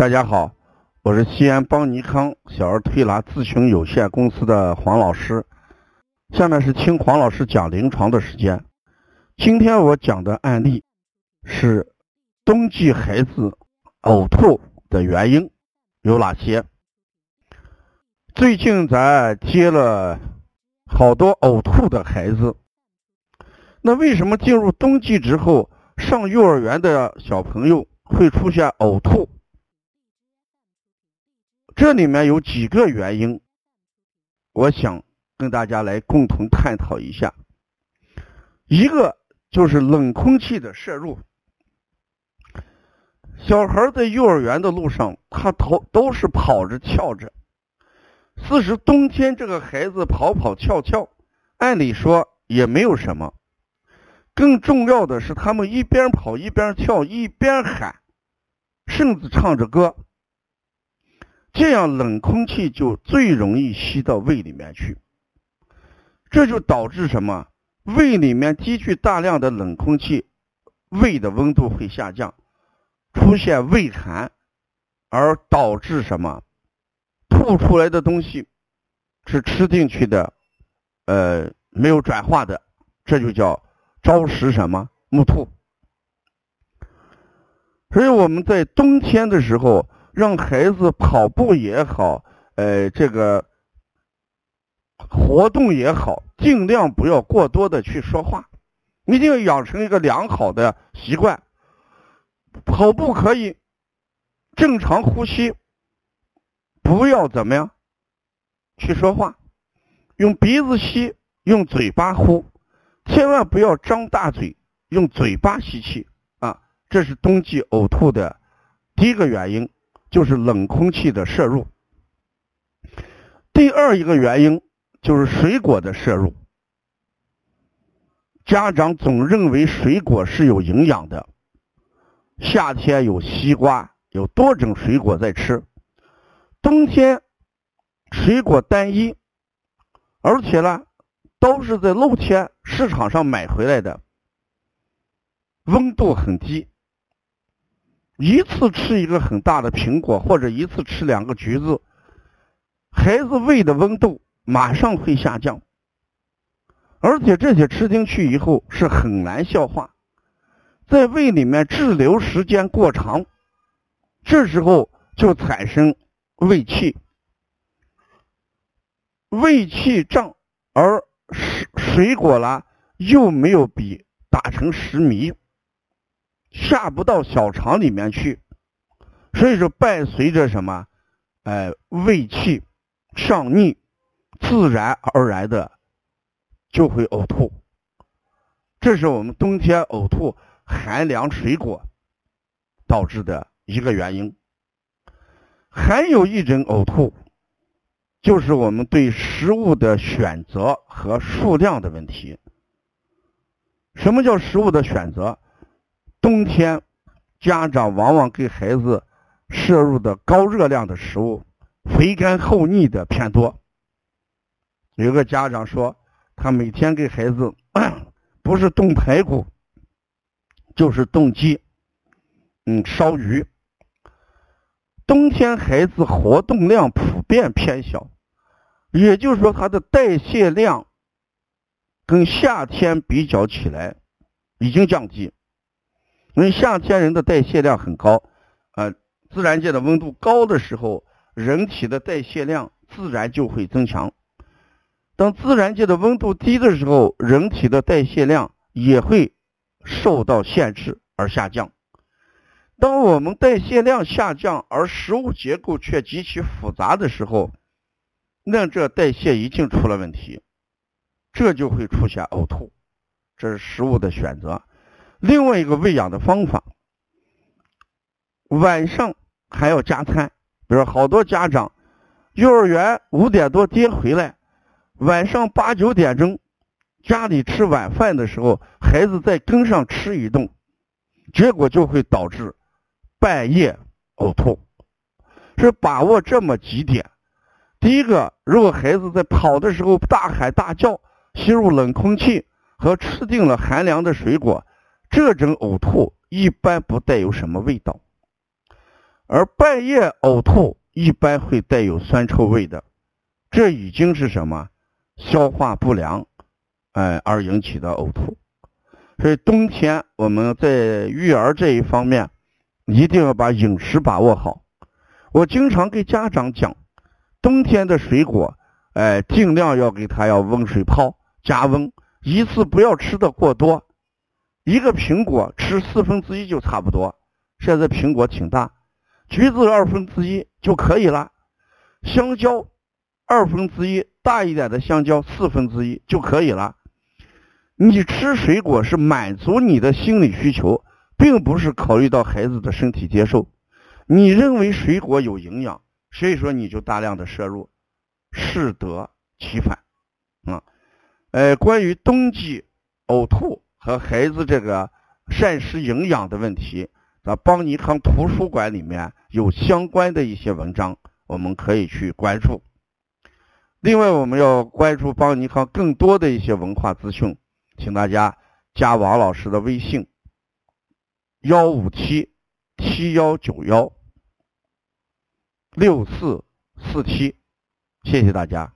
大家好，我是西安邦尼康小儿推拿咨询有限公司的黄老师。下面是听黄老师讲临床的时间。今天我讲的案例是冬季孩子呕吐的原因有哪些？最近咱接了好多呕吐的孩子，那为什么进入冬季之后，上幼儿园的小朋友会出现呕吐？这里面有几个原因，我想跟大家来共同探讨一下。一个就是冷空气的摄入，小孩在幼儿园的路上，他头都是跑着跳着。四时冬天，这个孩子跑跑跳跳，按理说也没有什么。更重要的是，他们一边跑一边跳，一边喊，甚至唱着歌。这样冷空气就最容易吸到胃里面去，这就导致什么？胃里面积聚大量的冷空气，胃的温度会下降，出现胃寒，而导致什么？吐出来的东西是吃进去的，呃，没有转化的，这就叫招食什么？木吐。所以我们在冬天的时候。让孩子跑步也好，呃，这个活动也好，尽量不要过多的去说话，一定要养成一个良好的习惯。跑步可以正常呼吸，不要怎么样去说话，用鼻子吸，用嘴巴呼，千万不要张大嘴，用嘴巴吸气啊！这是冬季呕吐的第一个原因。就是冷空气的摄入。第二一个原因就是水果的摄入。家长总认为水果是有营养的，夏天有西瓜，有多种水果在吃，冬天水果单一，而且呢都是在露天市场上买回来的，温度很低。一次吃一个很大的苹果，或者一次吃两个橘子，孩子胃的温度马上会下降，而且这些吃进去以后是很难消化，在胃里面滞留时间过长，这时候就产生胃气，胃气胀，而水水果啦又没有比打成食糜。下不到小肠里面去，所以说伴随着什么，哎，胃气上逆，自然而然的就会呕吐。这是我们冬天呕吐寒凉水果导致的一个原因。还有一种呕吐，就是我们对食物的选择和数量的问题。什么叫食物的选择？冬天，家长往往给孩子摄入的高热量的食物，肥甘厚腻的偏多。有个家长说，他每天给孩子 不是炖排骨，就是炖鸡，嗯，烧鱼。冬天孩子活动量普遍偏小，也就是说，他的代谢量跟夏天比较起来已经降低。因为夏天人的代谢量很高，呃，自然界的温度高的时候，人体的代谢量自然就会增强；当自然界的温度低的时候，人体的代谢量也会受到限制而下降。当我们代谢量下降，而食物结构却极其复杂的时候，那这代谢一定出了问题，这就会出现呕吐。这是食物的选择。另外一个喂养的方法，晚上还要加餐。比如好多家长，幼儿园五点多接回来，晚上八九点钟家里吃晚饭的时候，孩子再跟上吃一顿，结果就会导致半夜呕吐。是把握这么几点：第一个，如果孩子在跑的时候大喊大叫，吸入冷空气和吃定了寒凉的水果。这种呕吐一般不带有什么味道，而半夜呕吐一般会带有酸臭味的，这已经是什么消化不良，哎而引起的呕吐。所以冬天我们在育儿这一方面一定要把饮食把握好。我经常给家长讲，冬天的水果，哎，尽量要给他要温水泡，加温，一次不要吃的过多。一个苹果吃四分之一就差不多，现在苹果挺大，橘子二分之一就可以了。香蕉二分之一，大一点的香蕉四分之一就可以了。你吃水果是满足你的心理需求，并不是考虑到孩子的身体接受。你认为水果有营养，所以说你就大量的摄入，适得其反啊。呃，关于冬季呕吐和孩子这个膳食营养的问题，在邦尼康图书馆里面有相关的一些文章，我们可以去关注。另外，我们要关注邦尼康更多的一些文化资讯，请大家加王老师的微信：幺五七七幺九幺。六四四七，谢谢大家。